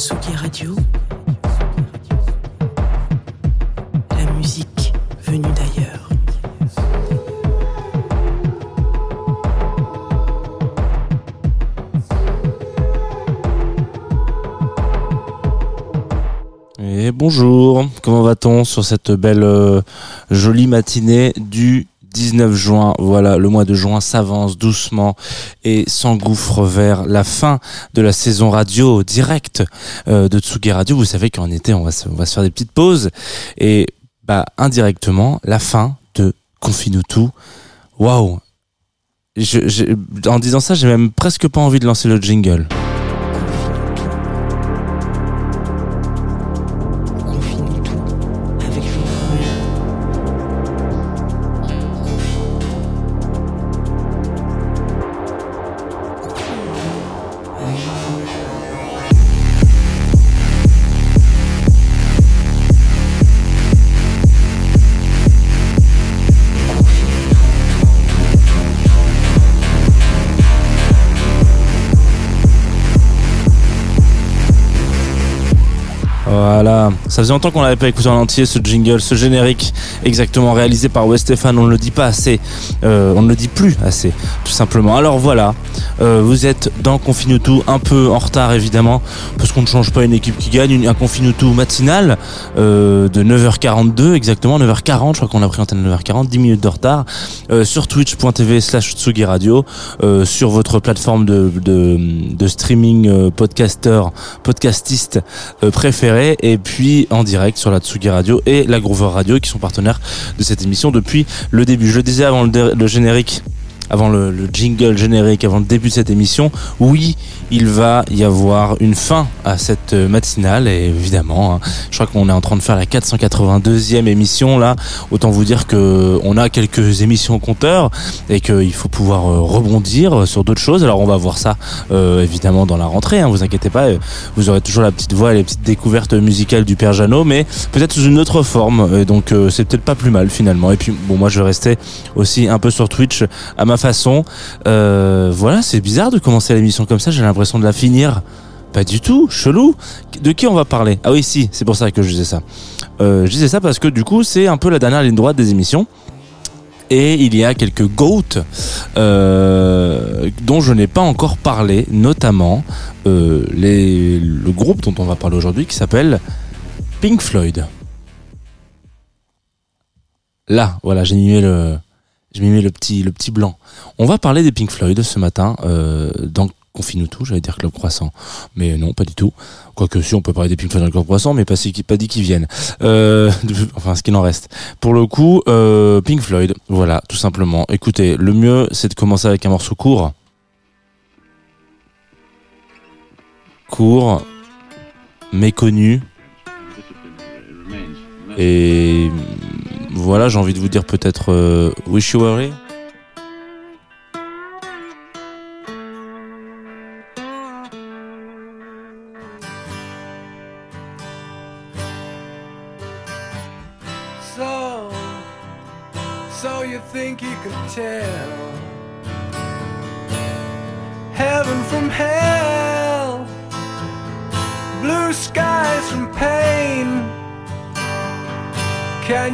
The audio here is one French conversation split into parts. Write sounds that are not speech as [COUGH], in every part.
Radio. La musique venue d'ailleurs. Et bonjour, comment va-t-on sur cette belle euh, jolie matinée du 19 juin Voilà, le mois de juin s'avance doucement et s'engouffre vers la fin de la saison radio directe euh, de Tsugi Radio. Vous savez qu'en été, on va, se, faire des petites pauses et bah indirectement la fin de Confine tout. Waouh En disant ça, j'ai même presque pas envie de lancer le jingle. Ça faisait longtemps qu'on l'avait pas écouté en entier ce jingle, ce générique exactement réalisé par West Stéphane. On ne le dit pas assez, euh, on ne le dit plus assez, tout simplement. Alors voilà, euh, vous êtes dans Confine tout, un peu en retard évidemment, parce qu'on ne change pas une équipe qui gagne, une- un Confine tout matinal euh, de 9h42 exactement, 9h40, je crois qu'on a pris antenne à 9h40, 10 minutes de retard, euh, sur twitch.tv slash Tsugi Radio, euh, sur votre plateforme de, de, de streaming euh, podcaster, podcastiste préférés et puis en direct sur la Tsugi Radio et la Groover Radio qui sont partenaires de cette émission depuis le début. Je le disais avant le, le générique, avant le, le jingle générique, avant le début de cette émission, oui, il va y avoir une fin à cette euh, matinale et évidemment, hein, je crois qu'on est en train de faire la 482e émission là. Autant vous dire que on a quelques émissions au compteur et qu'il faut pouvoir euh, rebondir sur d'autres choses. Alors on va voir ça euh, évidemment dans la rentrée. Hein, vous inquiétez pas, euh, vous aurez toujours la petite voix et les petites découvertes musicales du Père Jeannot, mais peut-être sous une autre forme. Et donc euh, c'est peut-être pas plus mal finalement. Et puis bon, moi je vais rester aussi un peu sur Twitch à ma façon. Euh, voilà, c'est bizarre de commencer l'émission comme ça. J'ai l'impression de la finir. Pas du tout, chelou. De qui on va parler? Ah oui, si, c'est pour ça que je disais ça. Euh, je disais ça parce que du coup, c'est un peu la dernière ligne droite des émissions. Et il y a quelques GOAT euh, dont je n'ai pas encore parlé, notamment le groupe dont on va parler aujourd'hui qui s'appelle Pink Floyd. Là, voilà, j'ai mis le, mis le petit, le petit blanc. On va parler des Pink Floyd ce matin euh, dans Confine tout, j'allais dire Club Croissant, mais non, pas du tout. Quoique si, on peut parler des Pink Floyd dans le Club Croissant, mais pas dit qu'ils viennent. Euh, [LAUGHS] enfin, ce qu'il en reste. Pour le coup, euh, Pink Floyd, voilà, tout simplement. Écoutez, le mieux, c'est de commencer avec un morceau court. Court, méconnu. Et voilà, j'ai envie de vous dire peut-être Wish You Were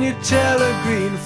you tell a green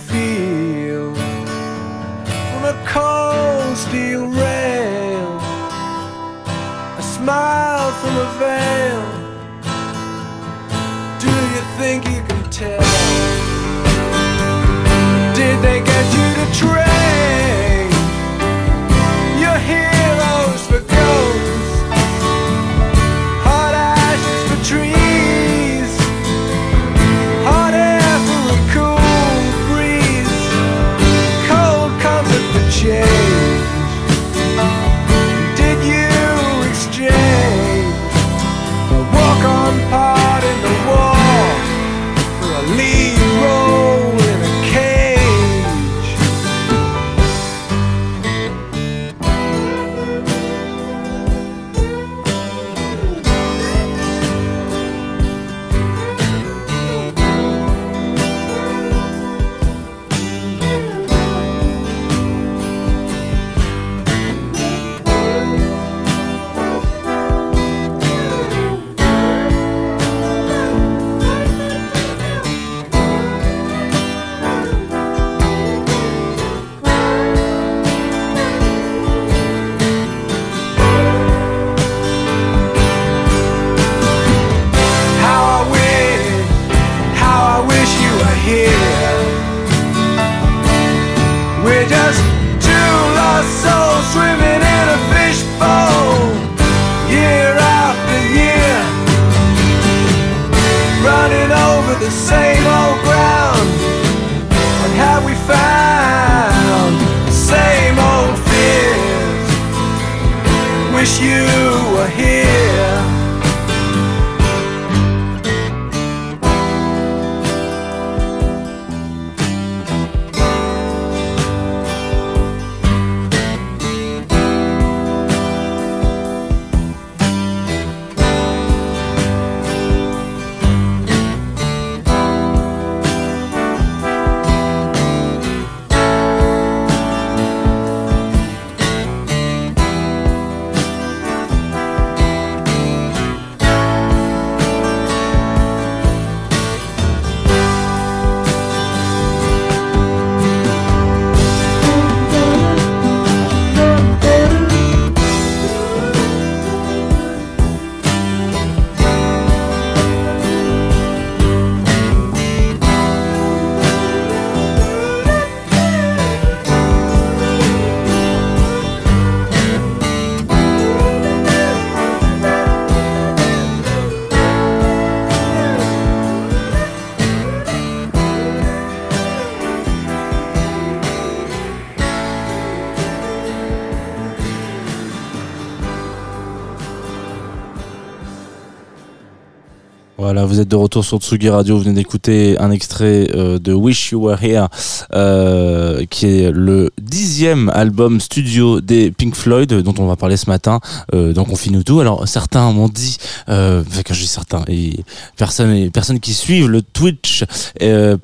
vous êtes de retour sur Tsugi Radio. Vous venez d'écouter un extrait euh, de Wish You Were Here, euh, qui est le dixième album studio des Pink Floyd, dont on va parler ce matin. Euh, donc on finit tout. Alors certains m'ont dit, euh, enfin, quand je dis certains, et personnes, et personnes qui suivent le Twitch,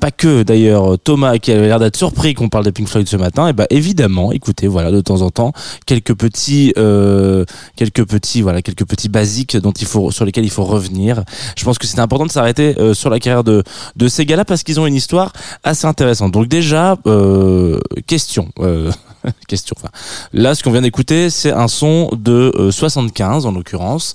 pas que d'ailleurs Thomas qui avait l'air d'être surpris qu'on parle des Pink Floyd ce matin. Et bah évidemment, écoutez, voilà, de temps en temps quelques petits, quelques petits, voilà, quelques petits basiques dont il faut, sur lesquels il faut revenir. Je pense que c'était important de s'arrêter euh, sur la carrière de de ces gars-là parce qu'ils ont une histoire assez intéressante. Donc déjà, euh, question. euh, [LAUGHS] question. Là, ce qu'on vient d'écouter, c'est un son de euh, 75 en l'occurrence,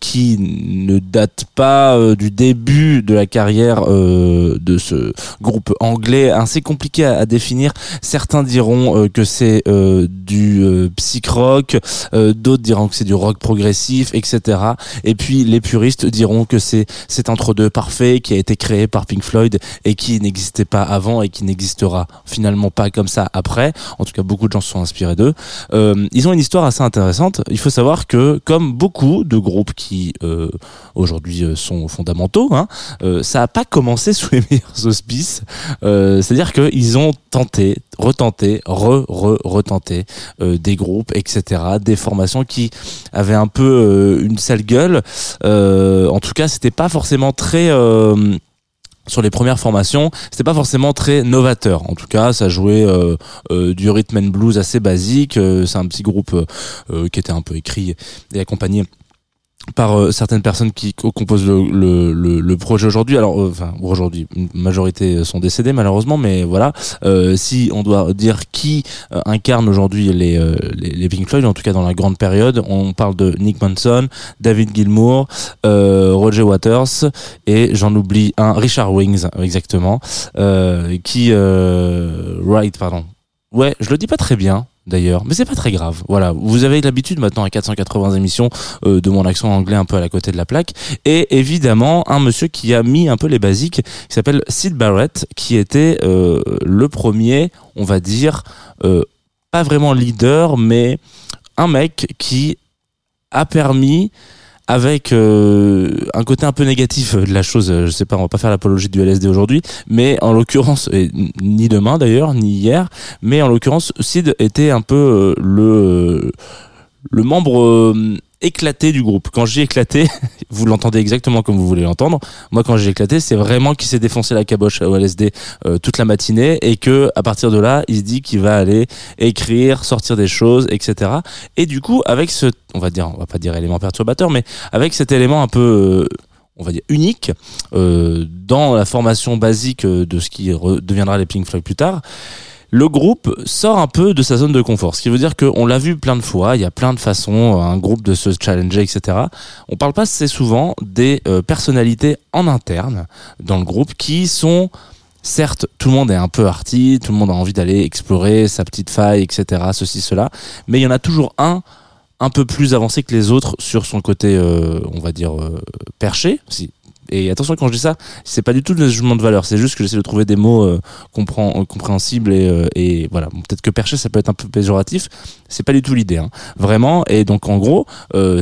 qui ne date pas du début de la carrière de ce groupe anglais, assez compliqué à, définir. Certains diront que c'est du psych rock, d'autres diront que c'est du rock progressif, etc. Et puis les puristes diront que c'est cet entre-deux parfait qui a été créé par Pink Floyd et qui n'existait pas avant et qui n'existera finalement pas comme ça après. En tout cas, beaucoup de gens se sont inspirés d'eux. Euh, ils ont une histoire assez intéressante. Il faut savoir que, comme beaucoup de groupes qui euh, aujourd'hui euh, sont fondamentaux, hein, ça n'a pas commencé sous les meilleurs auspices. C'est-à-dire qu'ils ont tenté, retenté, re, re, retenté des groupes, etc., des formations qui avaient un peu une sale gueule. En tout cas, c'était pas très euh, sur les premières formations, c'était pas forcément très novateur. En tout cas, ça jouait euh, euh, du rhythm and blues assez basique. Euh, c'est un petit groupe qui était un peu écrit et accompagné par euh, certaines personnes qui co- composent le, le, projet aujourd'hui. Alors, euh, enfin, aujourd'hui, une majorité sont décédés malheureusement, mais voilà. Euh, si on doit dire qui euh, incarne aujourd'hui les, euh, les, les Pink Floyd, en tout cas dans la grande période, on parle de Nick Manson, David Gilmour, euh, Roger Waters et j'en oublie un, Richard Wings exactement, euh, qui euh, Wright, pardon. Ouais, je le dis pas très bien d'ailleurs, mais c'est pas très grave. Voilà, vous avez l'habitude maintenant à 480 émissions euh, de mon accent anglais un peu à la côté de la plaque, et évidemment un monsieur qui a mis un peu les basiques, qui s'appelle Sid Barrett, qui était euh, le premier, on va dire, euh, pas vraiment leader, mais un mec qui a permis avec euh, un côté un peu négatif de la chose, euh, je sais pas, on va pas faire l'apologie du LSD aujourd'hui, mais en l'occurrence, ni demain d'ailleurs, ni hier, mais en l'occurrence, Sid était un peu euh, le le membre euh, éclaté du groupe. Quand j'ai éclaté, [LAUGHS] vous l'entendez exactement comme vous voulez l'entendre. Moi, quand j'ai éclaté, c'est vraiment qu'il s'est défoncé la caboche au LSD euh, toute la matinée et que à partir de là, il se dit qu'il va aller écrire, sortir des choses, etc. Et du coup, avec ce, on va dire, on va pas dire élément perturbateur, mais avec cet élément un peu euh, on va dire unique euh, dans la formation basique euh, de ce qui deviendra les Pink Floyd plus tard le groupe sort un peu de sa zone de confort. Ce qui veut dire qu'on l'a vu plein de fois, il y a plein de façons, un groupe de se challenger, etc. On parle pas assez souvent des euh, personnalités en interne dans le groupe qui sont Certes, tout le monde est un peu arty, tout le monde a envie d'aller explorer sa petite faille, etc., ceci, cela, mais il y en a toujours un un peu plus avancé que les autres sur son côté, euh, on va dire, euh, perché. Et attention, quand je dis ça, c'est pas du tout le jugement de valeur, c'est juste que j'essaie de trouver des mots euh, euh, compréhensibles et, euh, voilà. Peut-être que perché, ça peut être un peu péjoratif, c'est pas du tout l'idée, hein. vraiment. Et donc, en gros,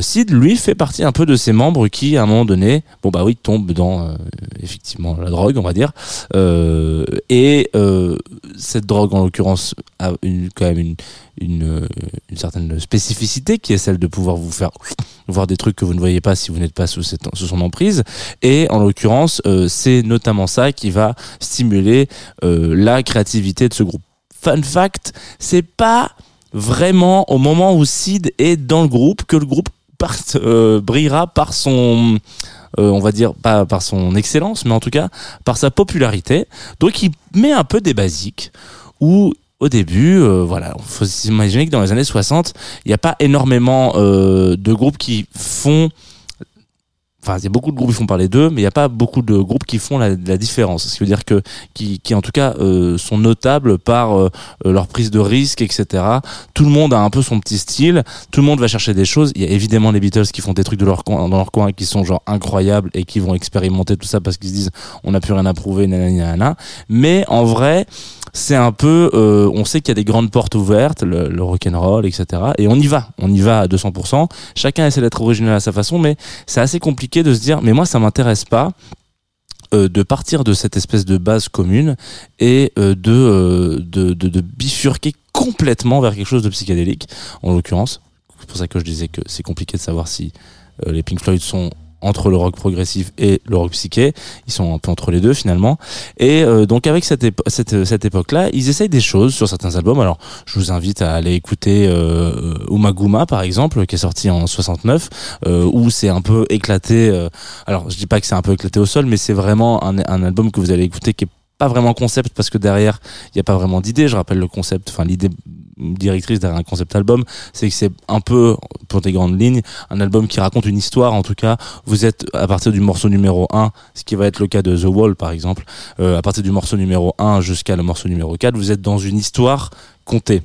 Sid, lui, fait partie un peu de ces membres qui, à un moment donné, bon bah oui, tombent dans effectivement la drogue, on va dire. Et cette drogue, en l'occurrence, a quand même une, une, euh, une certaine spécificité qui est celle de pouvoir vous faire voir des trucs que vous ne voyez pas si vous n'êtes pas sous, son emprise. Et en l'occurrence, euh, c'est notamment ça qui va stimuler euh, la créativité de ce groupe. Fun fact, c'est pas vraiment au moment où Sid est dans le groupe que le groupe brillera par son on va dire pas par son excellence, mais en tout cas par sa popularité. Donc il met un peu des basiques où au début, euh, voilà, il faut s'imaginer que dans les années 60, il n'y a pas énormément euh, de groupes qui font Enfin, il y a beaucoup de groupes qui font parler d'eux, mais il n'y a pas beaucoup de groupes qui font la, la différence. Ce qui veut dire que, qui, qui en tout cas, euh, sont notables par euh, leur prise de risque, etc. Tout le monde a un peu son petit style. Tout le monde va chercher des choses. Il y a évidemment les Beatles qui font des trucs de leur coin, dans leur coin qui sont genre incroyables et qui vont expérimenter tout ça parce qu'ils se disent on n'a plus rien à prouver, nanana. Mais en vrai, c'est un peu, euh, on sait qu'il y a des grandes portes ouvertes, le, le rock'n'roll, etc. Et on y va, on y va à 200%. Chacun essaie d'être original à sa façon, mais c'est assez compliqué de se dire, mais moi ça m'intéresse pas. euh, de partir de cette espèce de base commune et euh, de, de, bifurquer complètement vers quelque chose de psychédélique, en l'occurrence. C'est pour ça que je disais que c'est compliqué de savoir si les Pink Floyd sont entre le rock progressif et le rock psyché. Ils sont un peu entre les deux finalement. Et euh, donc avec cette, cette, cette époque-là, ils essayent des choses sur certains albums. Alors je vous invite à aller écouter euh, Umaguma par exemple, qui est sorti en 69, euh, où c'est un peu éclaté. euh, alors je dis pas que c'est un peu éclaté au sol, mais c'est vraiment un, un album que vous allez écouter qui est pas vraiment concept parce que derrière il n'y a pas vraiment d'idée. Je rappelle le concept, enfin l'idée directrice derrière un concept album, c'est que c'est un peu, pour des grandes lignes, un album qui raconte une histoire. En tout cas, vous êtes à partir du morceau numéro 1, ce qui va être le cas de The Wall par exemple, euh, à partir du morceau numéro 1 jusqu'à le morceau numéro 4, vous êtes dans une histoire contée.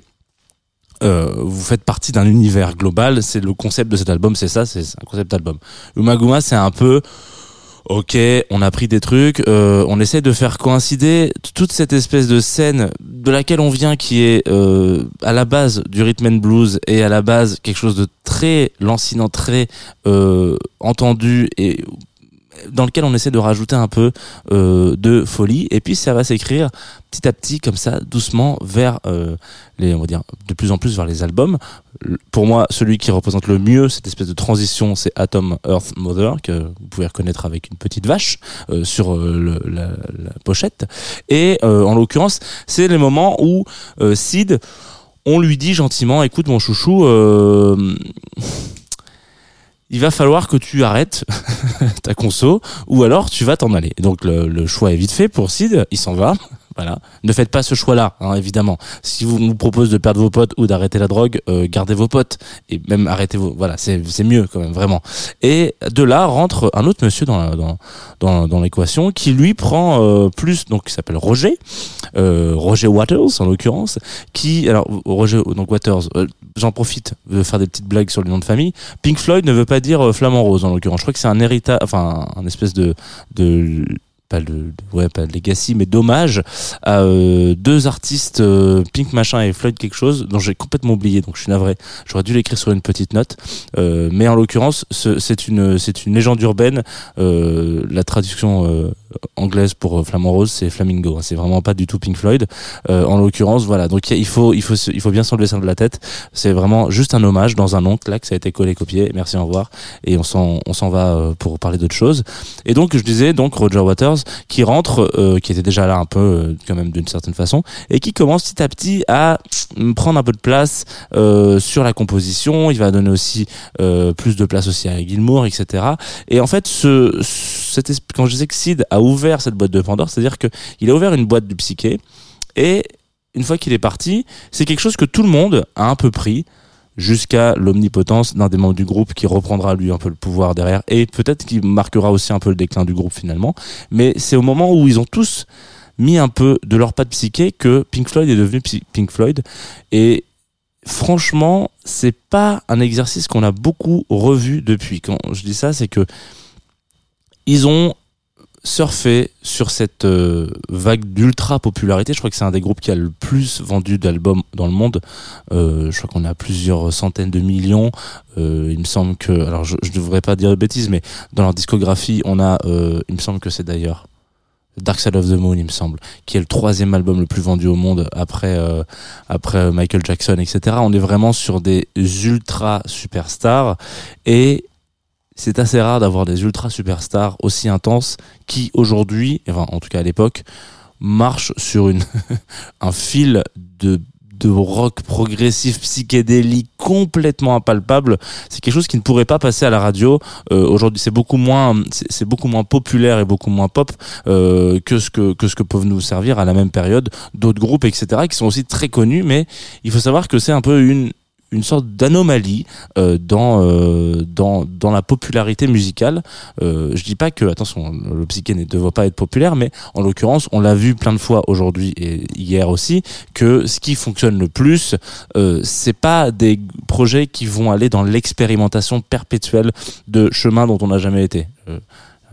Euh, vous faites partie d'un univers global, c'est le concept de cet album, c'est ça, c'est un concept album. Umaguma, c'est un peu Ok, on a pris des trucs, euh, on essaie de faire coïncider toute cette espèce de scène de laquelle on vient, qui est euh, à la base du rhythm and blues et à la base quelque chose de très lancinant, très euh, entendu et dans lequel on essaie de rajouter un peu euh, de folie. Et puis ça va s'écrire petit à petit comme ça doucement vers euh, les on va dire de plus en plus vers les albums. Pour moi celui qui représente le mieux cette espèce de transition c'est Atom Earth Mother que vous pouvez reconnaître avec une petite vache euh, sur euh, le- la, la pochette. Et euh, en l'occurrence c'est les moments où euh, Sid on lui dit gentiment écoute mon chouchou il va falloir que tu arrêtes [LAUGHS] ta conso ou alors tu vas t'en aller. Donc le, le choix est vite fait pour Sid, il s'en va. Voilà. Ne faites pas ce choix-là, hein, évidemment. Si vous nous propose de perdre vos potes ou d'arrêter la drogue, euh, gardez vos potes et même arrêtez vos. Voilà, c'est mieux quand même, vraiment. Et de là rentre un autre monsieur dans dans, dans l'équation qui lui prend euh, plus, donc qui s'appelle Roger, euh, Roger Waters en l'occurrence, qui alors Roger donc Waters. euh, J'en profite de faire des petites blagues sur le nom de famille. Pink Floyd ne veut pas dire euh, flamant rose en l'occurrence. Je crois que c'est un héritage, enfin un espèce de de pas le ouais pas legacy mais dommage à euh, deux artistes euh, Pink machin et Floyd quelque chose dont j'ai complètement oublié donc je suis navré. J'aurais dû l'écrire sur une petite note. Euh, mais en l'occurrence ce- c'est une c'est une légende urbaine la traduction anglaise pour euh, flamant rose c'est flamingo hein. c'est vraiment pas du tout Pink Floyd. Euh, en l'occurrence voilà. Donc il faut il faut il faut bien s'enlever ça de la tête. C'est vraiment juste un hommage dans un oncle là que ça a été collé copié. Merci au revoir. Et on s'en on s'en va euh, pour parler d'autre chose et donc je disais donc Roger Waters qui rentre qui était déjà là un peu quand même d'une certaine façon et qui commence petit à petit à mm, prendre un peu de place euh, sur la composition. Il va donner aussi euh, plus de place aussi à Gilmour etc et en fait ce, cet quand je disais que Sid a ouvert cette boîte de Pandore c'est à dire que il a ouvert une boîte du psyché et une fois qu'il est parti c'est quelque chose que tout le monde a un peu pris jusqu'à l'omnipotence d'un des membres du groupe qui reprendra lui un peu le pouvoir derrière et peut-être qui marquera aussi un peu le déclin du groupe finalement. Mais c'est au moment où ils ont tous mis un peu de leur patte psyché que Pink Floyd est devenu Pink Floyd et franchement c'est pas un exercice qu'on a beaucoup revu depuis. Quand je dis ça c'est que ils ont surfé sur cette euh, vague d'ultra popularité. Je crois que c'est un des groupes qui a le plus vendu d'albums dans le monde. Euh, je crois qu'on a plusieurs centaines de millions. Euh, il me semble que, alors je, je devrais pas dire de bêtises, mais dans leur discographie, on a, euh, il me semble que c'est d'ailleurs Dark Side of the Moon, il me semble, qui est le troisième album le plus vendu au monde après euh, après Michael Jackson, etc. On est vraiment sur des ultra superstars et c'est assez rare d'avoir des ultra superstars aussi intenses qui aujourd'hui, enfin en tout cas à l'époque, marchent sur une [LAUGHS] un fil de rock progressif psychédélique complètement impalpable. C'est quelque chose qui ne pourrait pas passer à la radio Euh, aujourd'hui. C'est beaucoup moins c'est beaucoup moins populaire et beaucoup moins pop euh, que ce que peuvent nous servir à la même période d'autres groupes etc qui sont aussi très connus. Mais il faut savoir que c'est un peu une une sorte d'anomalie euh, dans euh, dans dans la popularité musicale. Euh, je dis pas que attention, le psyché ne doit pas être populaire, mais en l'occurrence, on l'a vu plein de fois aujourd'hui et hier aussi que ce qui fonctionne le plus, euh, c'est pas des projets qui vont aller dans l'expérimentation perpétuelle de chemins dont on n'a jamais été.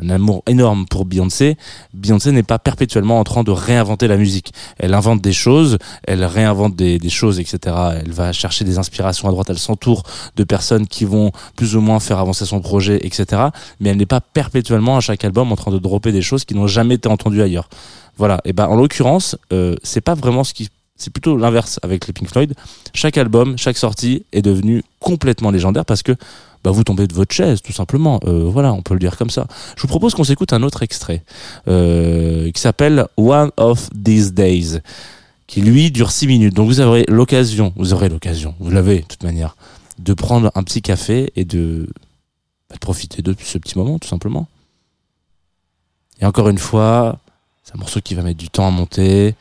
Un amour énorme pour Beyoncé, Beyoncé n'est pas perpétuellement en train de réinventer la musique. Elle invente des choses, elle réinvente des, des choses, etc. Elle va chercher des inspirations à droite, elle s'entoure de personnes qui vont plus ou moins faire avancer son projet, etc. Mais elle n'est pas perpétuellement à chaque album en train de dropper des choses qui n'ont jamais été entendues ailleurs. Voilà. Et ben en l'occurrence, euh, c'est pas vraiment ce qui c'est plutôt l'inverse avec les Pink Floyd. Chaque album, chaque sortie est devenu complètement légendaire parce que bah, vous tombez de votre chaise, tout simplement. Euh, voilà, on peut le dire comme ça. Je vous propose qu'on s'écoute un autre extrait euh, qui s'appelle One of These Days, qui lui dure 6 minutes. Donc vous aurez l'occasion, vous aurez l'occasion, vous l'avez de toute manière, de prendre un petit café et de, bah, de profiter de ce petit moment, tout simplement. Et encore une fois, c'est un morceau qui va mettre du temps à monter.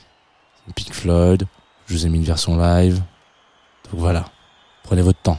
Pink Floyd. Je vous ai mis une version live. Donc voilà, prenez votre temps.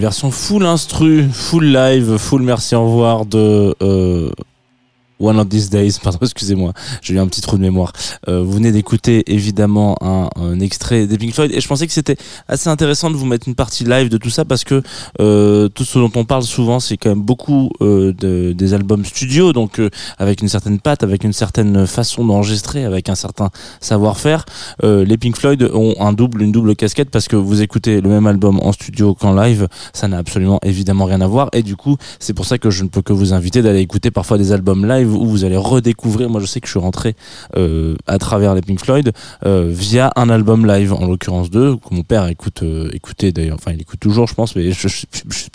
Version full instru, full live, full merci au revoir de euh, One of These Days, [LAUGHS] pardon, excusez-moi, j'ai eu un petit trou de mémoire. Euh, vous venez d'écouter évidemment un, extrait des Pink Floyd et je pensais que c'était assez intéressant de vous mettre une partie live de tout ça parce que euh, tout ce dont on parle souvent, c'est quand même beaucoup euh, de, des albums studio, donc avec une certaine patte, avec une certaine façon d'enregistrer, avec un certain savoir-faire. Les Pink Floyd ont un double, une double casquette parce que vous écoutez le même album en studio qu'en live, ça n'a absolument évidemment rien à voir et du coup, c'est pour ça que je ne peux que vous inviter d'aller écouter parfois des albums live où vous allez redécouvrir. Moi, je sais que je suis rentré euh, à travers les Pink Floyd euh, via un album live, en l'occurrence deux, que mon père écoute, euh, écoutait d'ailleurs. Enfin, il écoute toujours, je pense, mais je, suis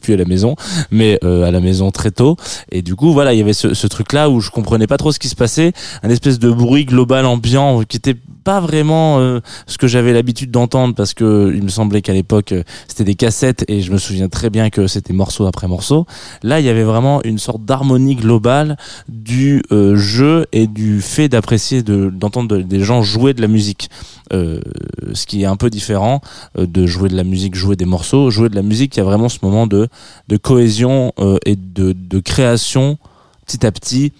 plus à la maison, mais euh, à la maison très tôt. Et du coup, voilà, il y avait ce, ce truc-là où je comprenais pas trop ce qui se passait, un espèce de bruit global ambiant qui était pas vraiment euh, ce que j'avais l'habitude d'entendre parce que il me semblait qu'à l'époque euh, c'était des cassettes et je me souviens très bien que c'était morceau après morceau. Là, il y avait vraiment une sorte d'harmonie globale du euh, jeu et du fait d'apprécier de d'entendre des gens jouer de la musique. Euh, ce qui est un peu différent de jouer de la musique, jouer des morceaux, jouer de la musique, il y a vraiment ce moment de de cohésion et de de création petit à petit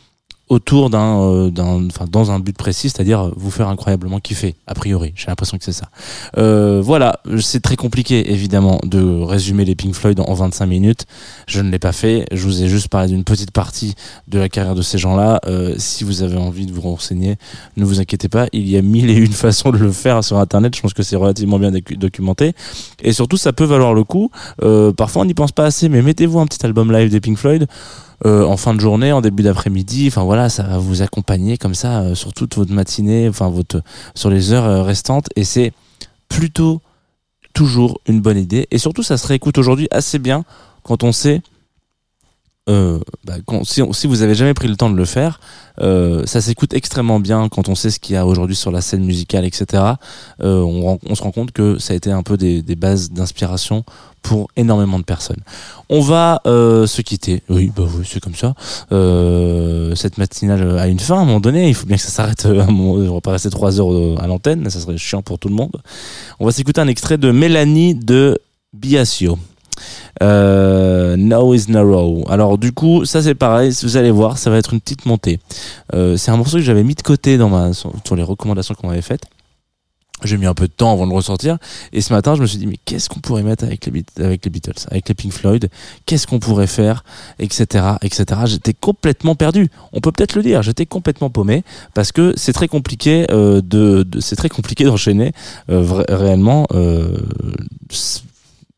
autour d'un euh, d'un dans un but précis c'est-à-dire vous faire incroyablement kiffer a priori. J'ai l'impression que c'est ça. Euh, voilà. C'est très compliqué évidemment de résumer les Pink Floyd en 25 minutes. Je ne l'ai pas fait. Je vous ai juste parlé d'une petite partie de la carrière de ces gens-là. Euh, si vous avez envie de vous renseigner ne vous inquiétez pas. Il y a mille et une [LAUGHS] façons de le faire sur internet. Je pense que c'est relativement bien documenté. Et surtout ça peut valoir le coup. Euh, parfois on n'y pense pas assez mais mettez-vous un petit album live des Pink Floyd euh, en fin de journée, en début d'après-midi. Enfin voilà, ça va vous accompagner comme ça euh, sur toute votre matinée, enfin votre sur les heures euh, restantes, et c'est plutôt toujours une bonne idée. Et surtout, ça se réécoute aujourd'hui assez bien quand on sait. Euh, bah, si, si, vous avez jamais pris le temps de le faire, euh, ça s'écoute extrêmement bien quand on sait ce qu'il y a aujourd'hui sur la scène musicale, etc. Euh, on, on, se rend compte que ça a été un peu des, des bases d'inspiration pour énormément de personnes. On va euh, se quitter. Oui, bah oui, c'est comme ça. Euh, cette matinale a une fin à un moment donné. Il faut bien que ça s'arrête. On va pas rester trois heures à l'antenne. Ça serait chiant pour tout le monde. On va s'écouter un extrait de Mélanie de Biasio. Euh, Now is Narrow. Alors du coup, ça c'est pareil, vous allez voir, ça va être une petite montée. Euh, c'est un morceau que j'avais mis de côté dans ma, sur, les recommandations qu'on avait faites. J'ai mis un peu de temps avant de le ressortir. Et ce matin, je me suis dit, mais qu'est-ce qu'on pourrait mettre avec les, Beatles, avec les Pink Floyd? Qu'est-ce qu'on pourrait faire? Etc. etc. J'étais complètement perdu. On peut peut-être le dire. J'étais complètement paumé parce que c'est très compliqué euh, de, c'est très compliqué d'enchaîner réellement.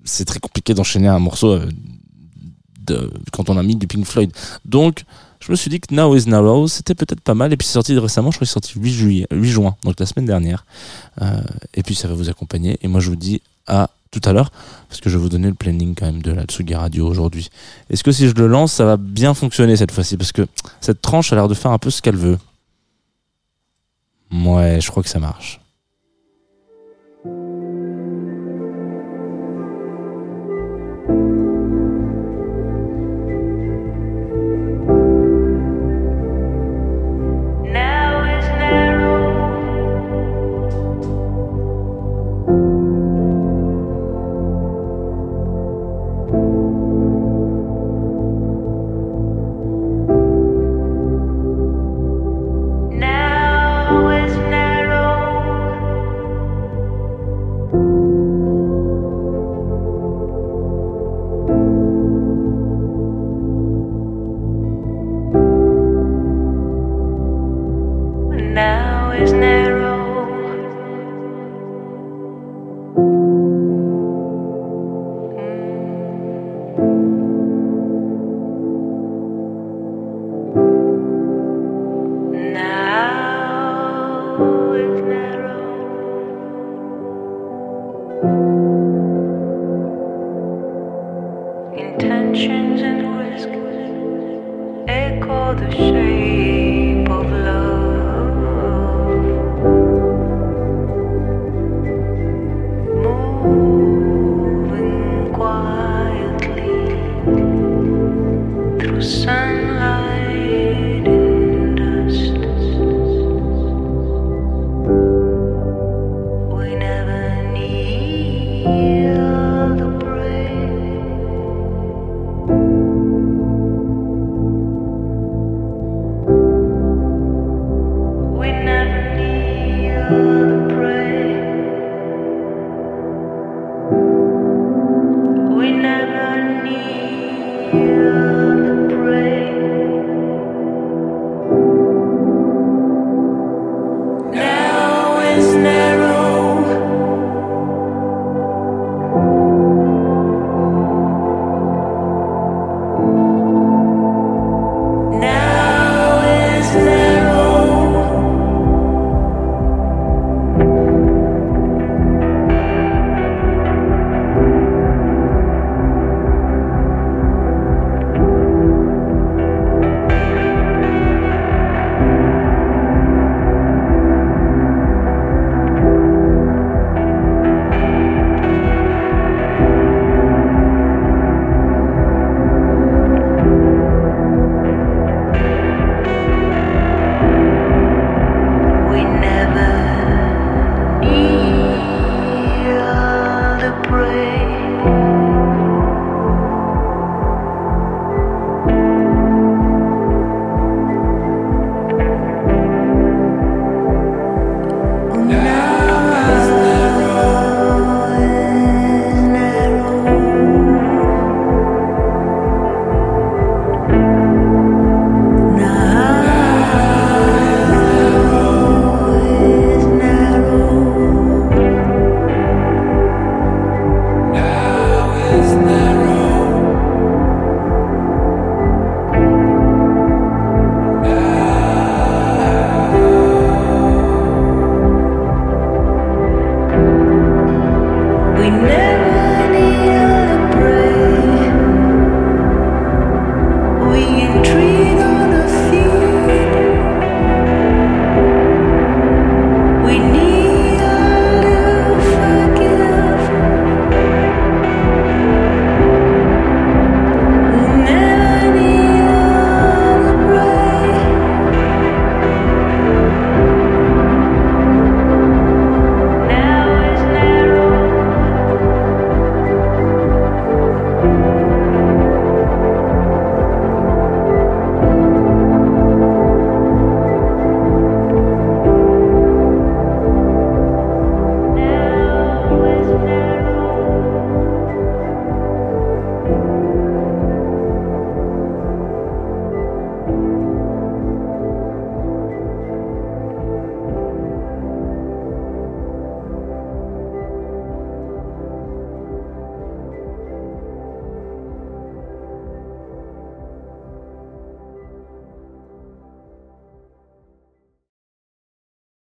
C'est très compliqué d'enchaîner un morceau euh, quand on a mis du Pink Floyd. Donc, je me suis dit que Now is Narrow, c'était peut-être pas mal. Et puis c'est sorti récemment, je crois que c'est sorti 8, juillet, 8 juin, donc la semaine dernière. Euh, et puis ça va vous accompagner. Et moi je vous dis à tout à l'heure, parce que je vais vous donner le planning quand même de la Tsugi Radio aujourd'hui. Est-ce que si je le lance, ça va bien fonctionner cette fois-ci? Parce que cette tranche a l'air de faire un peu ce qu'elle veut. Ouais, je crois que ça marche. now is now.